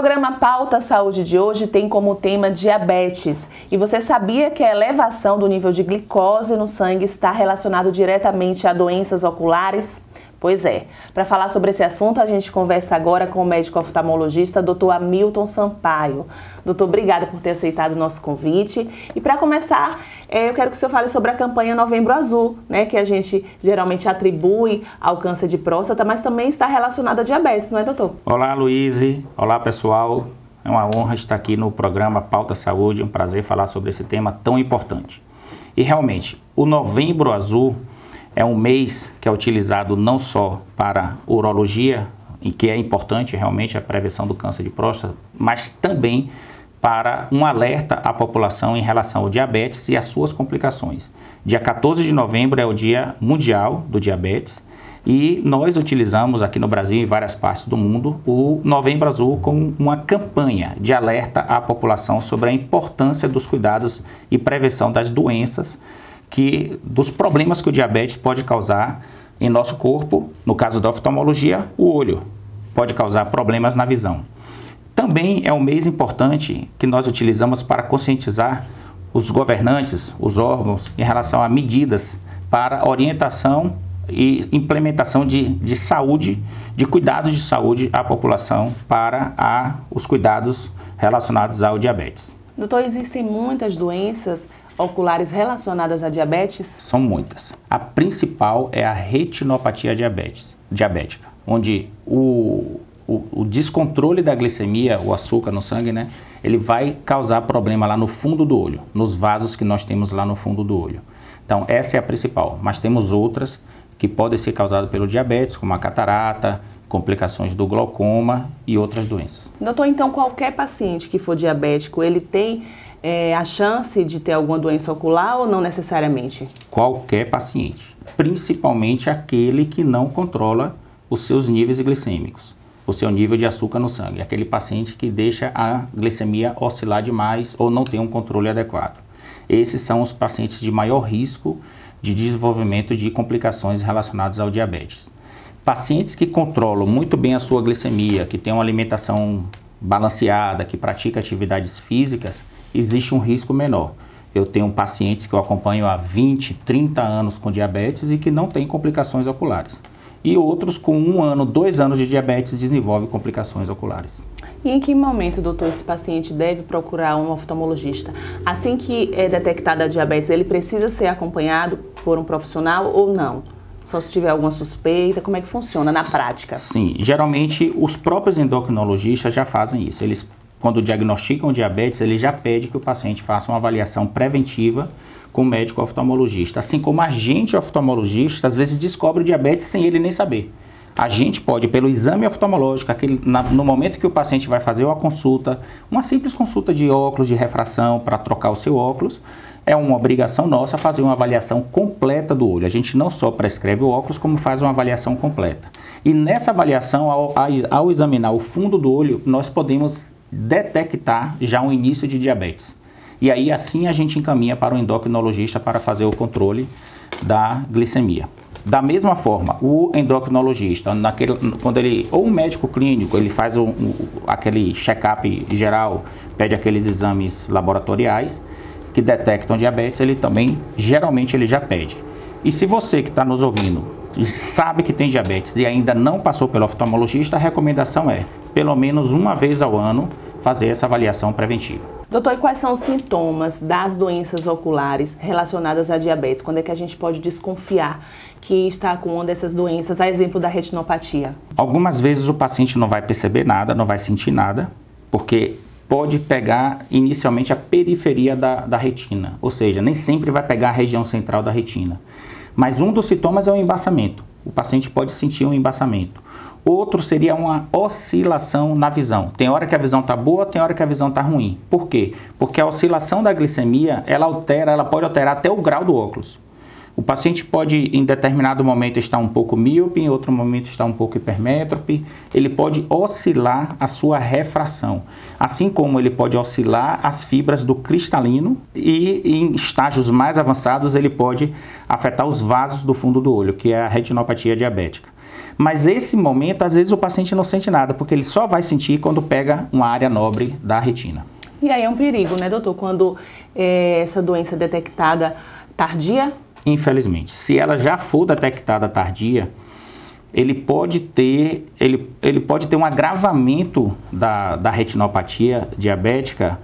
programa Pauta Saúde de hoje tem como tema diabetes. E você sabia que a elevação do nível de glicose no sangue está relacionado diretamente a doenças oculares? Pois é. Para falar sobre esse assunto, a gente conversa agora com o médico oftalmologista, Dr. Hamilton Sampaio. Doutor, obrigada por ter aceitado o nosso convite. E para começar, é, eu quero que o senhor fale sobre a campanha Novembro Azul, né, que a gente geralmente atribui ao câncer de próstata, mas também está relacionada a diabetes, não é, doutor? Olá, Luiz. Olá, pessoal. É uma honra estar aqui no programa Pauta Saúde. É um prazer falar sobre esse tema tão importante. E realmente, o Novembro Azul é um mês que é utilizado não só para urologia, em que é importante realmente a prevenção do câncer de próstata, mas também para um alerta à população em relação ao diabetes e as suas complicações. Dia 14 de novembro é o Dia Mundial do Diabetes e nós utilizamos aqui no Brasil e em várias partes do mundo o Novembro Azul como uma campanha de alerta à população sobre a importância dos cuidados e prevenção das doenças que dos problemas que o diabetes pode causar em nosso corpo, no caso da oftalmologia, o olho pode causar problemas na visão. Também é um mês importante que nós utilizamos para conscientizar os governantes, os órgãos, em relação a medidas para orientação e implementação de, de saúde, de cuidados de saúde à população para a, os cuidados relacionados ao diabetes. Doutor, existem muitas doenças oculares relacionadas à diabetes? São muitas. A principal é a retinopatia diabetes, diabética, onde o, o, o, descontrole da glicemia, o açúcar no sangue, né, ele vai causar problema lá no fundo do olho, nos vasos que nós temos lá no fundo do olho. Então, essa é a principal, mas temos outras que podem ser causadas pelo diabetes, como a catarata, complicações do glaucoma e outras doenças. Doutor, então qualquer paciente que for diabético, ele tem é, a chance de ter alguma doença ocular ou não necessariamente? Qualquer paciente, principalmente aquele que não controla os seus níveis glicêmicos, o seu nível de açúcar no sangue, aquele paciente que deixa a glicemia oscilar demais ou não tem um controle adequado. Esses são os pacientes de maior risco de desenvolvimento de complicações relacionadas ao diabetes. Pacientes que controlam muito bem a sua glicemia, que têm uma alimentação balanceada, que pratica atividades físicas, existe um risco menor. Eu tenho pacientes que eu acompanho há 20, 30 anos com diabetes e que não têm complicações oculares. E outros com um ano, dois anos de diabetes desenvolvem complicações oculares. E em que momento, doutor, esse paciente deve procurar um oftalmologista? Assim que é detectada a diabetes, ele precisa ser acompanhado por um profissional ou não? Só se tiver alguma suspeita, como é que funciona na prática? Sim, geralmente os próprios endocrinologistas já fazem isso. Eles quando diagnosticam diabetes, ele já pede que o paciente faça uma avaliação preventiva com o médico oftalmologista. Assim como a gente oftalmologista, às vezes descobre diabetes sem ele nem saber. A gente pode, pelo exame oftalmológico, aquele, na, no momento que o paciente vai fazer uma consulta, uma simples consulta de óculos, de refração, para trocar o seu óculos, é uma obrigação nossa fazer uma avaliação completa do olho. A gente não só prescreve o óculos, como faz uma avaliação completa. E nessa avaliação, ao, ao examinar o fundo do olho, nós podemos detectar já um início de diabetes. E aí assim a gente encaminha para o endocrinologista para fazer o controle da glicemia. Da mesma forma, o endocrinologista, naquele, quando ele, ou um médico clínico, ele faz um, um, aquele check-up geral, pede aqueles exames laboratoriais que detectam diabetes, ele também, geralmente, ele já pede. E se você que está nos ouvindo sabe que tem diabetes e ainda não passou pelo oftalmologista, a recomendação é, pelo menos uma vez ao ano, fazer essa avaliação preventiva. Doutor, e quais são os sintomas das doenças oculares relacionadas à diabetes? Quando é que a gente pode desconfiar que está com uma dessas doenças, a exemplo da retinopatia? Algumas vezes o paciente não vai perceber nada, não vai sentir nada, porque pode pegar inicialmente a periferia da, da retina, ou seja, nem sempre vai pegar a região central da retina. Mas um dos sintomas é o embaçamento. O paciente pode sentir um embaçamento. Outro seria uma oscilação na visão. Tem hora que a visão está boa, tem hora que a visão está ruim. Por quê? Porque a oscilação da glicemia, ela altera, ela pode alterar até o grau do óculos. O paciente pode, em determinado momento, estar um pouco míope, em outro momento estar um pouco hipermétrope. Ele pode oscilar a sua refração, assim como ele pode oscilar as fibras do cristalino e, em estágios mais avançados, ele pode afetar os vasos do fundo do olho, que é a retinopatia diabética. Mas esse momento, às vezes, o paciente não sente nada, porque ele só vai sentir quando pega uma área nobre da retina. E aí é um perigo, né, doutor? Quando é, essa doença é detectada tardia? Infelizmente. Se ela já for detectada tardia, ele pode ter, ele, ele pode ter um agravamento da, da retinopatia diabética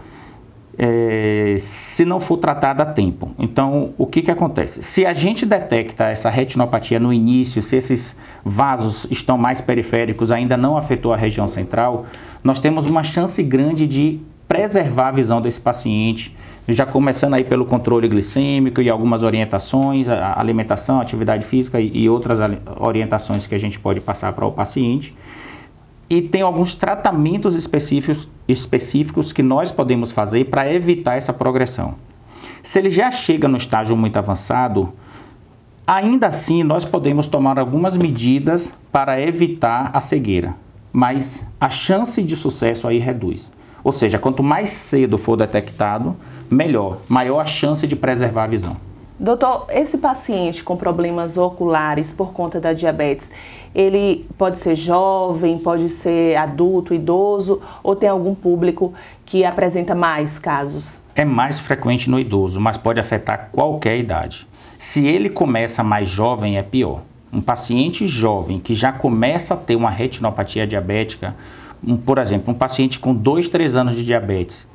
é, se não for tratada a tempo. Então, o que, que acontece? Se a gente detecta essa retinopatia no início, se esses vasos estão mais periféricos, ainda não afetou a região central, nós temos uma chance grande de preservar a visão desse paciente, já começando aí pelo controle glicêmico e algumas orientações, alimentação, atividade física e, e outras orientações que a gente pode passar para o paciente e tem alguns tratamentos específicos, específicos que nós podemos fazer para evitar essa progressão. Se ele já chega no estágio muito avançado, ainda assim nós podemos tomar algumas medidas para evitar a cegueira, mas a chance de sucesso aí reduz. Ou seja, quanto mais cedo for detectado, melhor, maior a chance de preservar a visão. Doutor, esse paciente com problemas oculares por conta da diabetes, ele pode ser jovem, pode ser adulto, idoso, ou tem algum público que apresenta mais casos? É mais frequente no idoso, mas pode afetar qualquer idade. Se ele começa mais jovem, é pior. Um paciente jovem que já começa a ter uma retinopatia diabética, um, por exemplo, um paciente com 2, 3 anos de diabetes,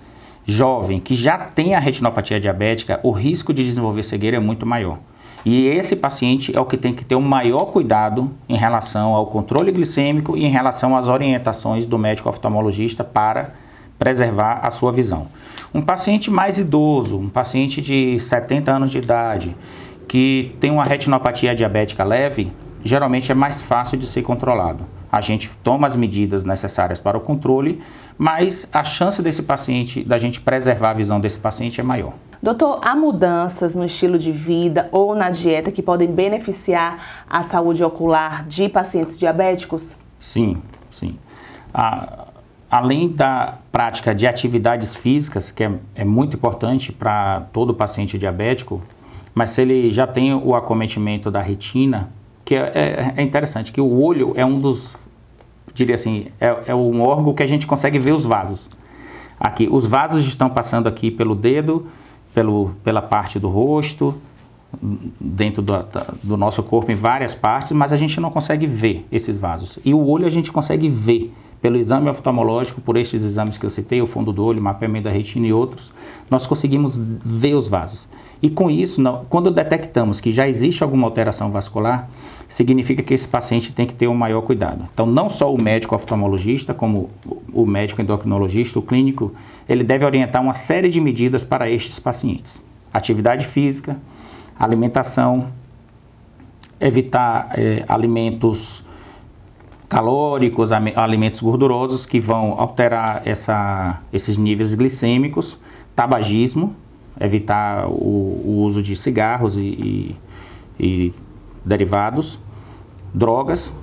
jovem que já tem a retinopatia diabética, o risco de desenvolver cegueira é muito maior. E esse paciente é o que tem que ter o maior cuidado em relação ao controle glicêmico e em relação às orientações do médico oftalmologista para preservar a sua visão. Um paciente mais idoso, um paciente de 70 anos de idade, que tem uma retinopatia diabética leve, geralmente é mais fácil de ser controlado a gente toma as medidas necessárias para o controle, mas a chance desse paciente, da gente preservar a visão desse paciente é maior. Doutor, há mudanças no estilo de vida ou na dieta que podem beneficiar a saúde ocular de pacientes diabéticos? Sim, sim. A, além da prática de atividades físicas, que é, é muito importante para todo paciente diabético, mas se ele já tem o acometimento da retina, que é, é, é, interessante, que o olho é um dos, diria assim, é, é um órgão que a gente consegue ver os vasos. Aqui, os vasos estão passando aqui pelo dedo, pelo, pela parte do rosto, dentro do, do nosso corpo em várias partes, mas a gente não consegue ver esses vasos. E o olho a gente consegue ver pelo exame oftalmológico, por estes exames que eu citei, o fundo do olho, mapeamento da retina e outros, nós conseguimos ver os vasos. E com isso, quando detectamos que já existe alguma alteração vascular, significa que esse paciente tem que ter um maior cuidado. Então, não só o médico oftalmologista, como o médico endocrinologista, o clínico, ele deve orientar uma série de medidas para estes pacientes. Atividade física, alimentação, evitar é, alimentos calóricos, alimentos gordurosos que vão alterar essa, esses níveis glicêmicos, tabagismo, evitar o, o uso de cigarros e, e, e, derivados, drogas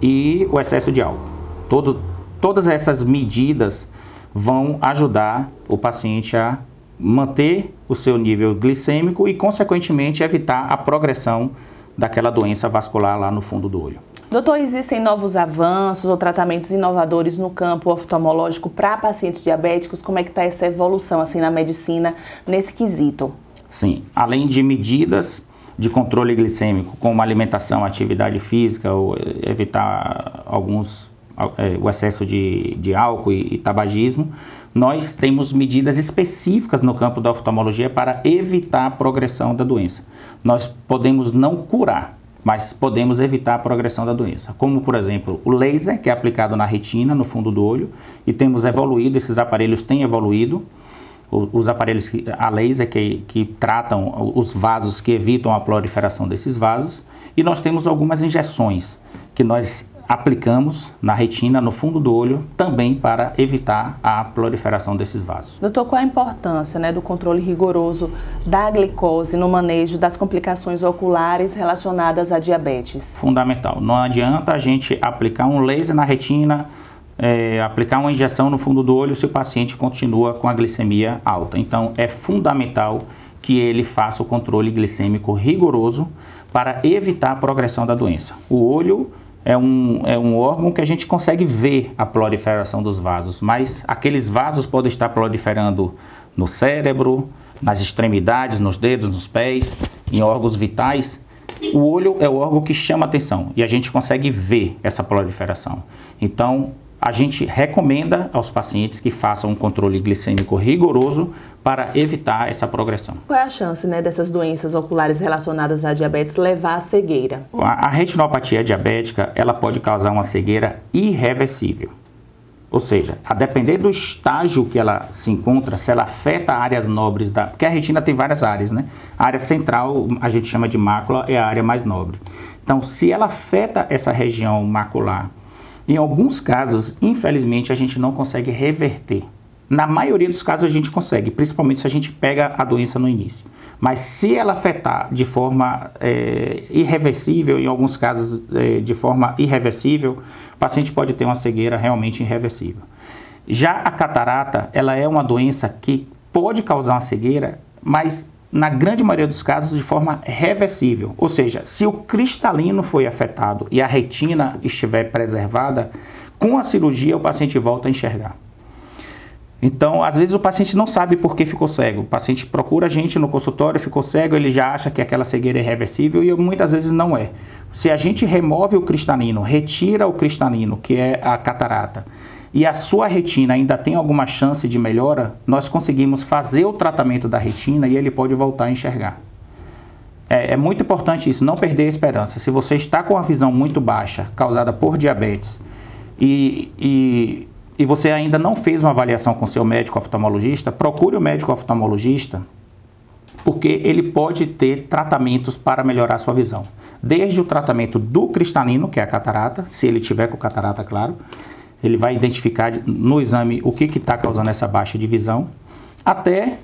e o excesso de álcool. Todo, todas essas medidas vão ajudar o paciente a manter o seu nível glicêmico e, consequentemente, evitar a progressão daquela doença vascular lá no fundo do olho. Doutor, existem novos avanços ou tratamentos inovadores no campo oftalmológico para pacientes diabéticos? Como é que está essa evolução assim na medicina nesse quesito? Sim, além de medidas de controle glicêmico, como alimentação, atividade física, ou evitar alguns é, o excesso de, de álcool e, e tabagismo, nós temos medidas específicas no campo da oftalmologia para evitar a progressão da doença. Nós podemos não curar, mas podemos evitar a progressão da doença. Como, por exemplo, o laser, que é aplicado na retina, no fundo do olho, e temos evoluído, esses aparelhos têm evoluído, os aparelhos a laser que, que tratam os vasos, que evitam a proliferação desses vasos, e nós temos algumas injeções que nós aplicamos na retina, no fundo do olho, também para evitar a proliferação desses vasos. Doutor, qual a importância né, do controle rigoroso da glicose no manejo das complicações oculares relacionadas à diabetes? Fundamental. Não adianta a gente aplicar um laser na retina, é, aplicar uma injeção no fundo do olho se o paciente continua com a glicemia alta. Então, é fundamental que ele faça o controle glicêmico rigoroso para evitar a progressão da doença. O olho é um, é um órgão que a gente consegue ver a proliferação dos vasos, mas aqueles vasos podem estar proliferando no cérebro, nas extremidades, nos dedos, nos pés, em órgãos vitais. O olho é o órgão que chama atenção e a gente consegue ver essa proliferação. Então, a gente recomenda aos pacientes que façam um controle glicêmico rigoroso para evitar essa progressão. Qual é a chance né, dessas doenças oculares relacionadas à diabetes levar à cegueira? A, a retinopatia diabética ela pode causar uma cegueira irreversível. Ou seja, a depender do estágio que ela se encontra, se ela afeta áreas nobres da. Porque a retina tem várias áreas, né? A área central, a gente chama de mácula, é a área mais nobre. Então, se ela afeta essa região macular em alguns casos, infelizmente, a gente não consegue reverter. Na maioria dos casos a gente consegue, principalmente se a gente pega a doença no início. Mas se ela afetar de forma é, irreversível, em alguns casos é, de forma irreversível, o paciente pode ter uma cegueira realmente irreversível. Já a catarata, ela é uma doença que pode causar uma cegueira, mas na grande maioria dos casos, de forma reversível. Ou seja, se o cristalino foi afetado e a retina estiver preservada, com a cirurgia o paciente volta a enxergar. Então, às vezes o paciente não sabe por que ficou cego. O paciente procura a gente no consultório, ficou cego, ele já acha que aquela cegueira é reversível e muitas vezes não é. Se a gente remove o cristalino, retira o cristalino, que é a catarata, e a sua retina ainda tem alguma chance de melhora, nós conseguimos fazer o tratamento da retina e ele pode voltar a enxergar. É, é, muito importante isso, não perder a esperança. Se você está com a visão muito baixa, causada por diabetes, e, e, e você ainda não fez uma avaliação com seu médico oftalmologista, procure o médico oftalmologista, porque ele pode ter tratamentos para melhorar sua visão. Desde o tratamento do cristalino, que é a catarata, se ele tiver com catarata, claro, ele vai identificar no exame o que está causando essa baixa de visão, até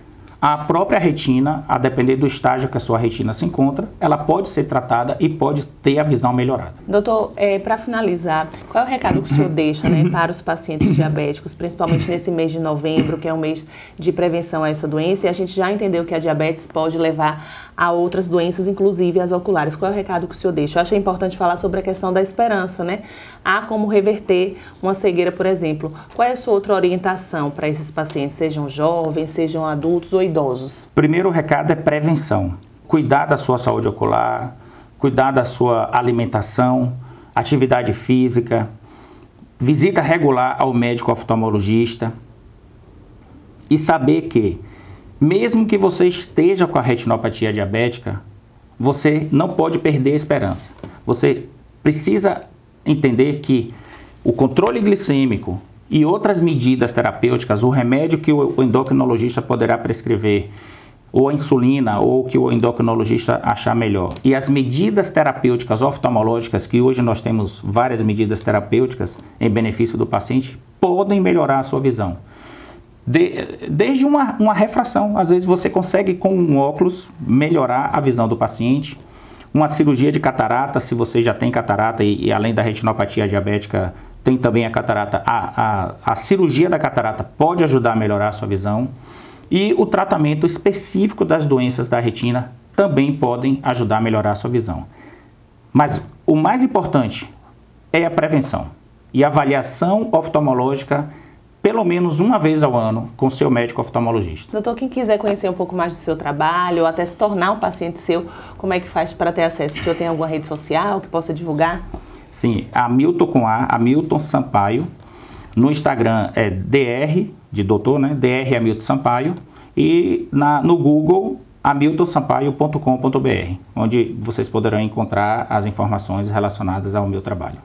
a própria retina, a depender do estágio que a sua retina se encontra, ela pode ser tratada e pode ter a visão melhorada. Doutor, é, para finalizar, qual é o recado que o senhor deixa né, para os pacientes diabéticos, principalmente nesse mês de novembro, que é um mês de prevenção a essa doença, e a gente já entendeu que a diabetes pode levar a outras doenças, inclusive as oculares. Qual é o recado que o senhor deixa? Eu acho importante falar sobre a questão da esperança, né? Há como reverter uma cegueira, por exemplo. Qual é a sua outra orientação para esses pacientes, sejam jovens, sejam adultos ou idosos? Primeiro recado é prevenção. Cuidar da sua saúde ocular, cuidar da sua alimentação, atividade física, visita regular ao médico oftalmologista e saber que mesmo que você esteja com a retinopatia diabética, você não pode perder a esperança. Você precisa entender que o controle glicêmico e outras medidas terapêuticas, o remédio que o endocrinologista poderá prescrever, ou a insulina, ou que o endocrinologista achar melhor, e as medidas terapêuticas oftalmológicas, que hoje nós temos várias medidas terapêuticas em benefício do paciente, podem melhorar a sua visão. De, desde uma, uma refração, às vezes você consegue com um óculos melhorar a visão do paciente. Uma cirurgia de catarata, se você já tem catarata e, e além da retinopatia diabética, tem também a catarata. A, a, a cirurgia da catarata pode ajudar a melhorar a sua visão. E o tratamento específico das doenças da retina também podem ajudar a melhorar a sua visão. Mas o mais importante é a prevenção e a avaliação oftalmológica pelo menos uma vez ao ano com seu médico oftalmologista. Doutor, quem quiser conhecer um pouco mais do seu trabalho ou até se tornar um paciente seu, como é que faz para ter acesso? O senhor tem alguma rede social que possa divulgar? Sim, Hamilton com A, Hamilton Sampaio. No Instagram é DR, de doutor, né? DR Hamilton Sampaio. E na, no Google, hamiltonsampaio.com.br, onde vocês poderão encontrar as informações relacionadas ao meu trabalho.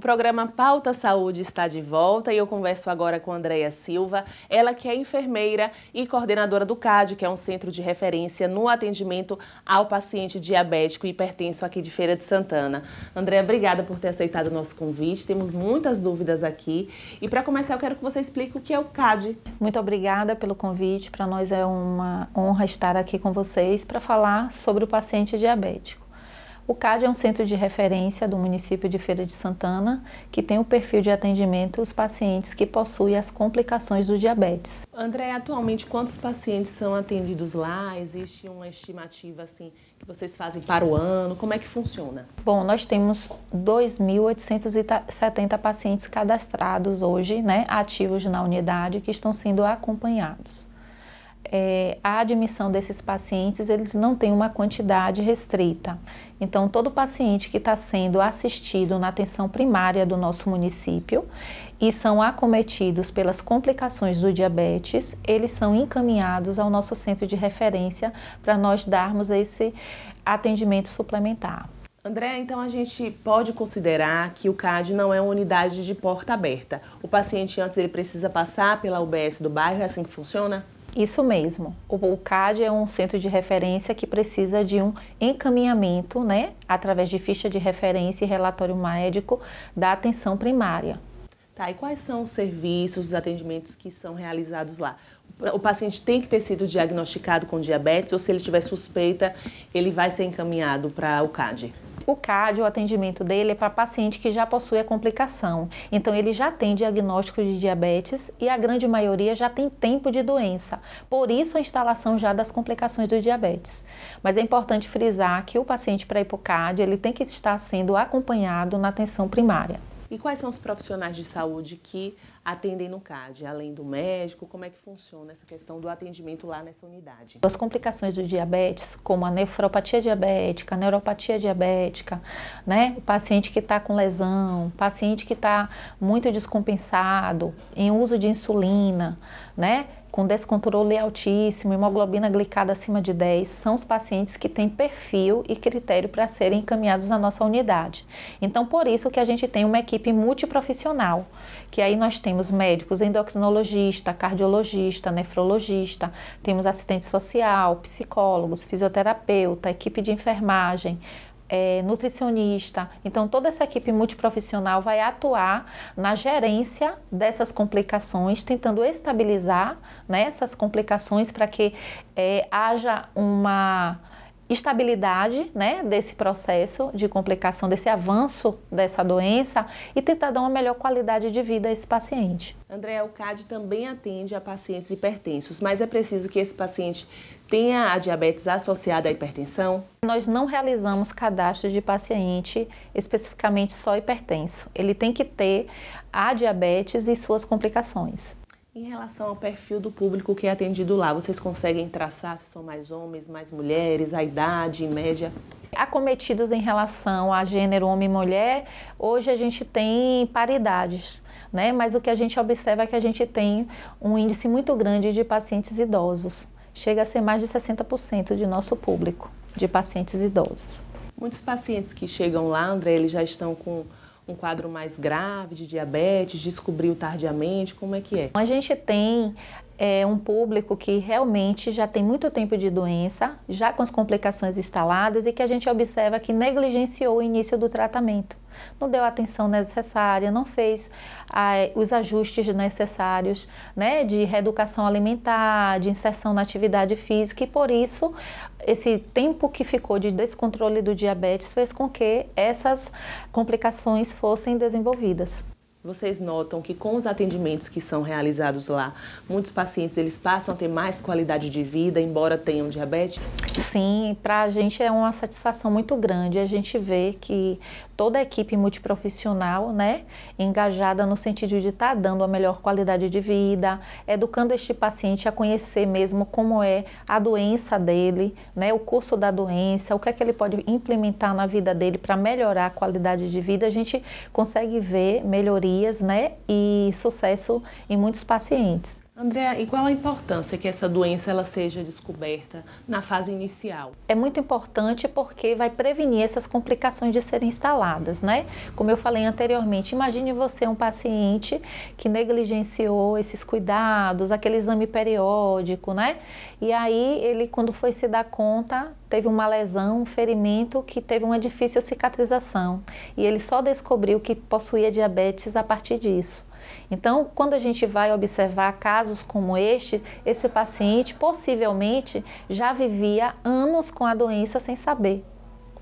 O programa Pauta Saúde está de volta e eu converso agora com Andréia Silva, ela que é enfermeira e coordenadora do CAD, que é um centro de referência no atendimento ao paciente diabético e hipertenso aqui de Feira de Santana. Andréia, obrigada por ter aceitado o nosso convite. Temos muitas dúvidas aqui e para começar eu quero que você explique o que é o CAD. Muito obrigada pelo convite. Para nós é uma honra estar aqui com vocês para falar sobre o paciente diabético. O CAD é um centro de referência do município de Feira de Santana, que tem o perfil de atendimento aos pacientes que possuem as complicações do diabetes. André, atualmente quantos pacientes são atendidos lá? Existe uma estimativa assim que vocês fazem para o ano? Como é que funciona? Bom, nós temos 2.870 pacientes cadastrados hoje, né, ativos na unidade, que estão sendo acompanhados é, a admissão desses pacientes, eles não têm uma quantidade restrita. Então, todo paciente que está sendo assistido na atenção primária do nosso município e são acometidos pelas complicações do diabetes, eles são encaminhados ao nosso centro de referência para nós darmos esse atendimento suplementar. André, então a gente pode considerar que o CAD não é uma unidade de porta aberta. O paciente antes ele precisa passar pela UBS do bairro, é assim que funciona? Isso mesmo. O, CAD é um centro de referência que precisa de um encaminhamento, né, através de ficha de referência e relatório médico da atenção primária. Tá, e quais são os serviços, os atendimentos que são realizados lá? O paciente tem que ter sido diagnosticado com diabetes ou se ele tiver suspeita, ele vai ser encaminhado para o CAD? O CAD, o atendimento dele é para paciente que já possui a complicação. Então, ele já tem diagnóstico de diabetes e a grande maioria já tem tempo de doença. Por isso, a instalação já das complicações do diabetes. Mas é importante frisar que o paciente para ir para o CAD, ele tem que estar sendo acompanhado na atenção primária. E quais são os profissionais de saúde que atendem no CAD, além do médico? Como é que funciona essa questão do atendimento lá nessa unidade? As complicações do diabetes, como a nefropatia diabética, a neuropatia diabética, né? O paciente que está com lesão, paciente que está muito descompensado, em uso de insulina, né? com descontrole altíssimo, hemoglobina glicada acima de 10, são os pacientes que têm perfil e critério para serem encaminhados na nossa unidade. Então, por isso que a gente tem uma equipe multiprofissional, que aí nós temos médicos, endocrinologista, cardiologista, nefrologista, temos assistente social, psicólogos, fisioterapeuta, equipe de enfermagem, é, nutricionista. Então, toda essa equipe multiprofissional vai atuar na gerência dessas complicações, tentando estabilizar né, essas complicações para que é, haja uma estabilidade né, desse processo de complicação, desse avanço dessa doença e tentar dar uma melhor qualidade de vida a esse paciente. André, o CAD também atende a pacientes hipertensos, mas é preciso que esse paciente tenha a diabetes associada à hipertensão? Nós não realizamos cadastro de paciente especificamente só hipertenso. Ele tem que ter a diabetes e suas complicações. Em relação ao perfil do público que é atendido lá, vocês conseguem traçar se são mais homens, mais mulheres, a idade em média? Acometidos em relação a gênero homem e mulher, hoje a gente tem paridades, né? Mas o que a gente observa é que a gente tem um índice muito grande de pacientes idosos. Chega a ser mais de 60% de nosso público de pacientes idosos. Muitos pacientes que chegam lá, André, eles já estão com um quadro mais grave de diabetes, descobriu tardiamente? Como é que é? A gente tem é, um público que realmente já tem muito tempo de doença, já com as complicações instaladas e que a gente observa que negligenciou o início do tratamento não deu a atenção necessária, não fez os ajustes necessários né, de reeducação alimentar, de inserção na atividade física e por isso esse tempo que ficou de descontrole do diabetes fez com que essas complicações fossem desenvolvidas. Vocês notam que com os atendimentos que são realizados lá, muitos pacientes eles passam a ter mais qualidade de vida, embora tenham diabetes? Sim, para a gente é uma satisfação muito grande. A gente vê que toda a equipe multiprofissional, né, engajada no sentido de estar tá dando a melhor qualidade de vida, educando este paciente a conhecer mesmo como é a doença dele, né, o curso da doença, o que é que ele pode implementar na vida dele para melhorar a qualidade de vida, a gente consegue ver melhorias, né, e sucesso em muitos pacientes. Andréa, e qual a importância que essa doença ela seja descoberta na fase inicial? É muito importante porque vai prevenir essas complicações de serem instaladas, né? Como eu falei anteriormente, imagine você um paciente que negligenciou esses cuidados, aquele exame periódico, né? E aí ele, quando foi se dar conta, teve uma lesão, um ferimento que teve uma difícil cicatrização. E ele só descobriu que possuía diabetes a partir disso. Então, quando a gente vai observar casos como este, esse paciente possivelmente já vivia anos com a doença sem saber.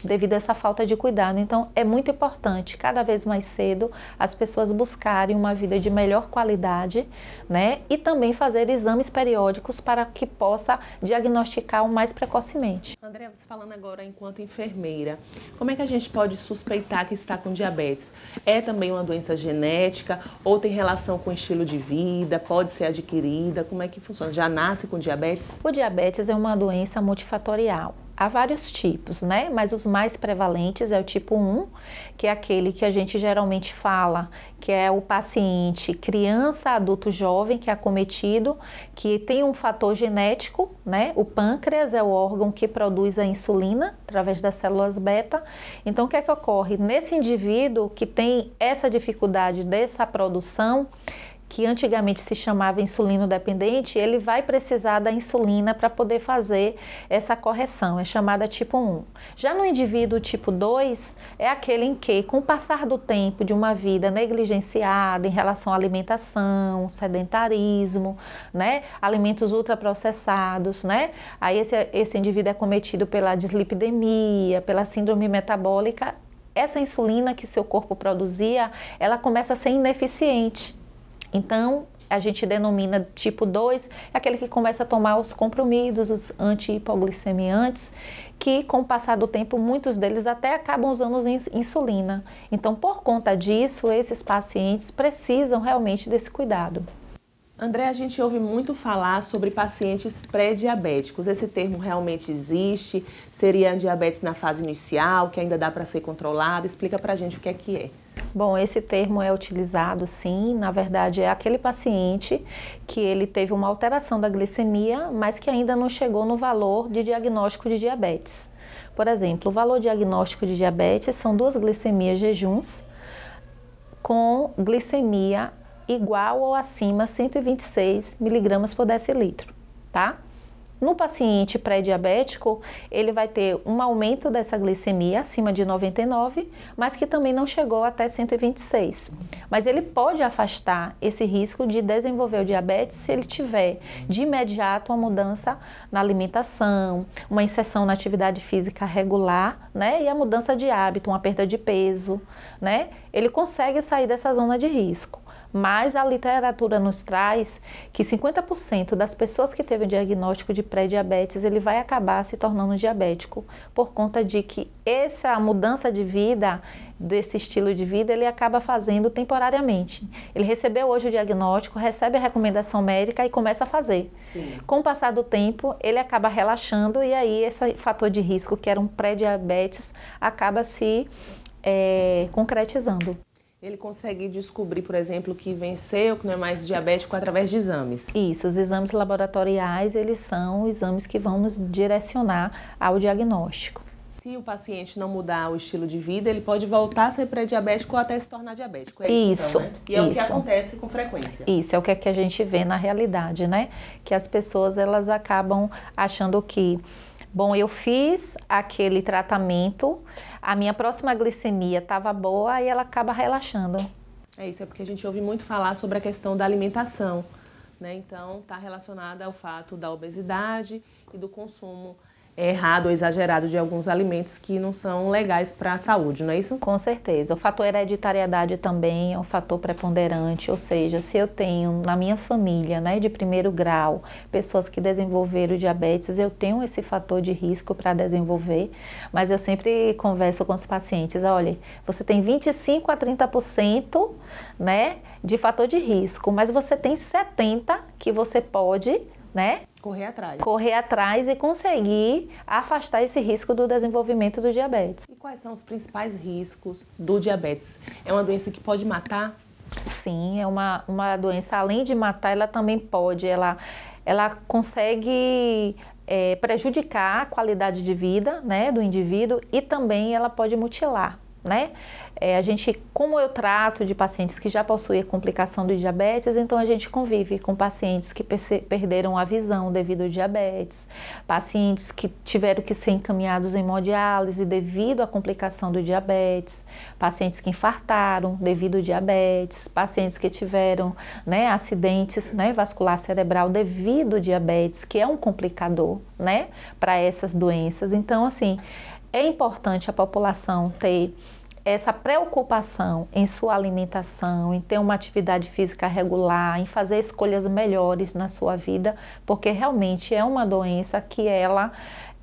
Devido a essa falta de cuidado. Então, é muito importante, cada vez mais cedo, as pessoas buscarem uma vida de melhor qualidade, né? E também fazer exames periódicos para que possa diagnosticar o mais precocemente. André, você falando agora enquanto enfermeira, como é que a gente pode suspeitar que está com diabetes? É também uma doença genética ou tem relação com estilo de vida? Pode ser adquirida? Como é que funciona? Já nasce com diabetes? O diabetes é uma doença multifatorial. Há vários tipos, né? Mas os mais prevalentes é o tipo 1, que é aquele que a gente geralmente fala, que é o paciente criança, adulto jovem que é acometido, que tem um fator genético, né? O pâncreas é o órgão que produz a insulina através das células beta. Então, o que é que ocorre? Nesse indivíduo que tem essa dificuldade dessa produção, que antigamente se chamava insulino dependente, ele vai precisar da insulina para poder fazer essa correção, é chamada tipo 1. Já no indivíduo tipo 2, é aquele em que, com o passar do tempo de uma vida negligenciada em relação à alimentação, sedentarismo, né, alimentos ultraprocessados, né, aí esse, esse indivíduo é cometido pela dislipidemia, pela síndrome metabólica, essa insulina que seu corpo produzia, ela começa a ser ineficiente. Então, a gente denomina tipo 2, é aquele que começa a tomar os comprimidos, os anti-hipoglicemiantes, que com o passar do tempo, muitos deles até acabam usando insulina. Então, por conta disso, esses pacientes precisam realmente desse cuidado. André, a gente ouve muito falar sobre pacientes pré-diabéticos. Esse termo realmente existe? Seria diabetes na fase inicial, que ainda dá para ser controlado? Explica para a gente o que é que é. Bom, esse termo é utilizado sim, na verdade é aquele paciente que ele teve uma alteração da glicemia, mas que ainda não chegou no valor de diagnóstico de diabetes. Por exemplo, o valor diagnóstico de diabetes são duas glicemias jejuns com glicemia igual ou acima 126 miligramas por decilitro, tá? No paciente pré-diabético, ele vai ter um aumento dessa glicemia acima de 99, mas que também não chegou até 126. Mas ele pode afastar esse risco de desenvolver o diabetes se ele tiver de imediato uma mudança na alimentação, uma inserção na atividade física regular, né? E a mudança de hábito, uma perda de peso, né? Ele consegue sair dessa zona de risco mas a literatura nos traz que 50% das pessoas que teve o diagnóstico de pré-diabetes, ele vai acabar se tornando diabético, por conta de que essa mudança de vida, desse estilo de vida, ele acaba fazendo temporariamente. Ele recebeu hoje o diagnóstico, recebe a recomendação médica e começa a fazer. Sim. Com o passar do tempo, ele acaba relaxando e aí esse fator de risco, que era um pré-diabetes, acaba se é, concretizando ele consegue descobrir, por exemplo, que venceu, que não é mais diabético através de exames. Isso, os exames laboratoriais, eles são exames que vão nos direcionar ao diagnóstico. Se o paciente não mudar o estilo de vida, ele pode voltar a ser pré-diabético ou até se tornar diabético. É isso, isso então, né? E é isso. o que acontece com frequência. Isso, é o que, é que a gente vê na realidade, né? Que as pessoas, elas acabam achando que Bom, eu fiz aquele tratamento, a minha próxima glicemia estava boa e ela acaba relaxando. É isso, é porque a gente ouve muito falar sobre a questão da alimentação, né? Então, está relacionada ao fato da obesidade e do consumo errado ou exagerado de alguns alimentos que não são legais para a saúde, não é isso? Com certeza. O fator hereditariedade também é um fator preponderante, ou seja, se eu tenho na minha família, né, de primeiro grau, pessoas que desenvolveram diabetes, eu tenho esse fator de risco para desenvolver, mas eu sempre converso com os pacientes, olha, você tem 25 a 30%, né, de fator de risco, mas você tem 70 que você pode né? Correr atrás. Correr atrás e conseguir afastar esse risco do desenvolvimento do diabetes. E quais são os principais riscos do diabetes? É uma doença que pode matar? Sim, é uma, uma doença, além de matar, ela também pode, ela, ela consegue é, prejudicar a qualidade de vida né, do indivíduo e também ela pode mutilar né? É, a gente, como eu trato de pacientes que já possuem complicação do diabetes, então a gente convive com pacientes que perderam a visão devido ao diabetes, pacientes que tiveram que ser encaminhados em hemodiálise devido à complicação do diabetes, pacientes que infartaram devido ao diabetes, pacientes que tiveram né, acidentes né, vascular cerebral devido ao diabetes, que é um complicador né, para essas doenças. Então, assim, É importante a população ter essa preocupação em sua alimentação, em ter uma atividade física regular, em fazer escolhas melhores na sua vida, porque realmente é uma doença que ela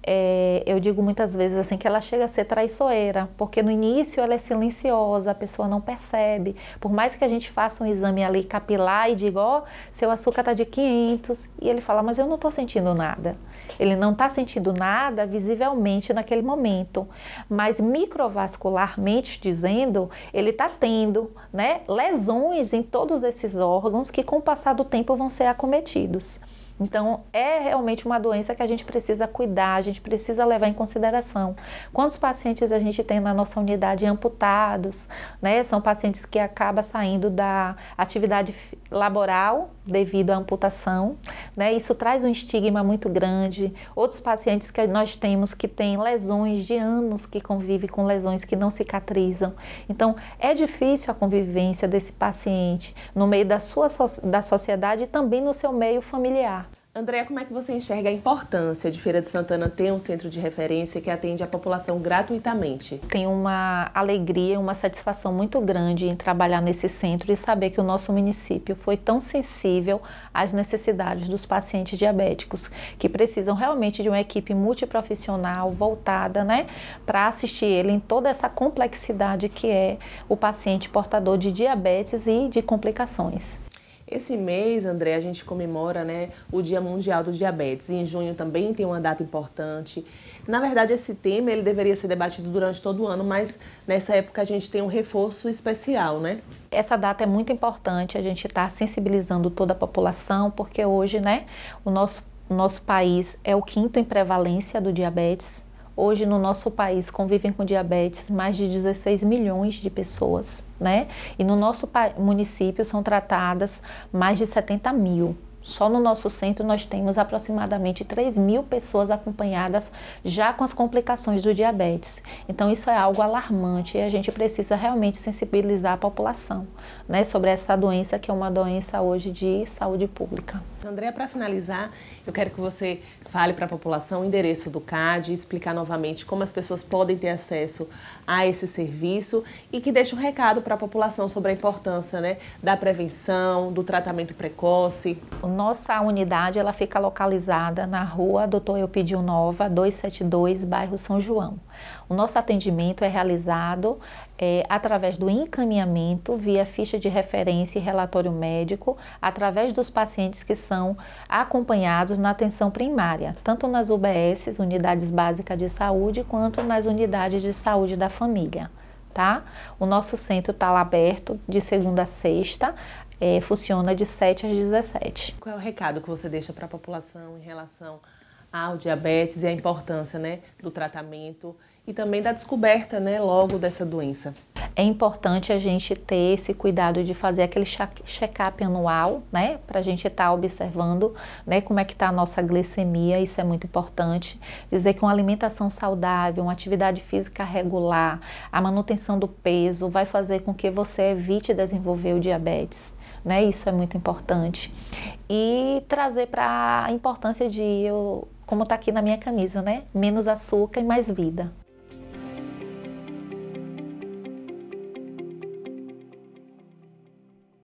é, eu digo muitas vezes assim que ela chega a ser traiçoeira, porque no início ela é silenciosa, a pessoa não percebe. Por mais que a gente faça um exame ali capilar e diga, ó, oh, seu açúcar está de 500, e ele fala, mas eu não estou sentindo nada. Ele não está sentindo nada visivelmente naquele momento, mas microvascularmente dizendo, ele está tendo né, lesões em todos esses órgãos que com o passar do tempo vão ser acometidos. Então, é realmente uma doença que a gente precisa cuidar, a gente precisa levar em consideração. Quantos pacientes a gente tem na nossa unidade amputados, né? São pacientes que acabam saindo da atividade laboral devido à amputação, né? Isso traz um estigma muito grande. Outros pacientes que nós temos que têm lesões de anos que convivem com lesões que não cicatrizam. Então, é difícil a convivência desse paciente no meio da sua da sociedade e também no seu meio familiar. Andréa, como é que você enxerga a importância de Feira de Santana ter um centro de referência que atende a população gratuitamente? Tenho uma alegria, uma satisfação muito grande em trabalhar nesse centro e saber que o nosso município foi tão sensível às necessidades dos pacientes diabéticos, que precisam realmente de uma equipe multiprofissional voltada, né, para assistir ele em toda essa complexidade que é o paciente portador de diabetes e de complicações. Esse mês, André, a gente comemora né, o Dia Mundial do Diabetes. E em junho também tem uma data importante. Na verdade, esse tema ele deveria ser debatido durante todo o ano, mas nessa época a gente tem um reforço especial, né? Essa data é muito importante, a gente está sensibilizando toda a população, porque hoje, né, o nosso, o nosso país é o quinto em prevalência do diabetes. Hoje no nosso país convivem com diabetes mais de 16 milhões de pessoas, né? E no nosso município são tratadas mais de 70 mil. Só no nosso centro nós temos aproximadamente 3 mil pessoas acompanhadas já com as complicações do diabetes. Então isso é algo alarmante e a gente precisa realmente sensibilizar a população né, sobre essa doença que é uma doença hoje de saúde pública. Andréa, para finalizar, eu quero que você fale para a população o endereço do CAD, explicar novamente como as pessoas podem ter acesso a esse serviço e que deixe um recado para a população sobre a importância né, da prevenção, do tratamento precoce. Nossa unidade ela fica localizada na rua Doutor Eupidio Nova, 272, bairro São João. O nosso atendimento é realizado é, através do encaminhamento via ficha de referência e relatório médico, através dos pacientes que são acompanhados na atenção primária, tanto nas UBS, unidades básicas de saúde, quanto nas unidades de saúde da família. Tá? O nosso centro está aberto de segunda a sexta, é, funciona de 7 às 17. Qual é o recado que você deixa para a população em relação ao diabetes e a importância né, do tratamento e também da descoberta né, logo dessa doença? É importante a gente ter esse cuidado de fazer aquele check-up anual, né? Para a gente estar tá observando né, como é que está a nossa glicemia, isso é muito importante. Dizer que uma alimentação saudável, uma atividade física regular, a manutenção do peso vai fazer com que você evite desenvolver o diabetes. Né, isso é muito importante. E trazer para a importância de, eu, como está aqui na minha camisa, né? Menos açúcar e mais vida.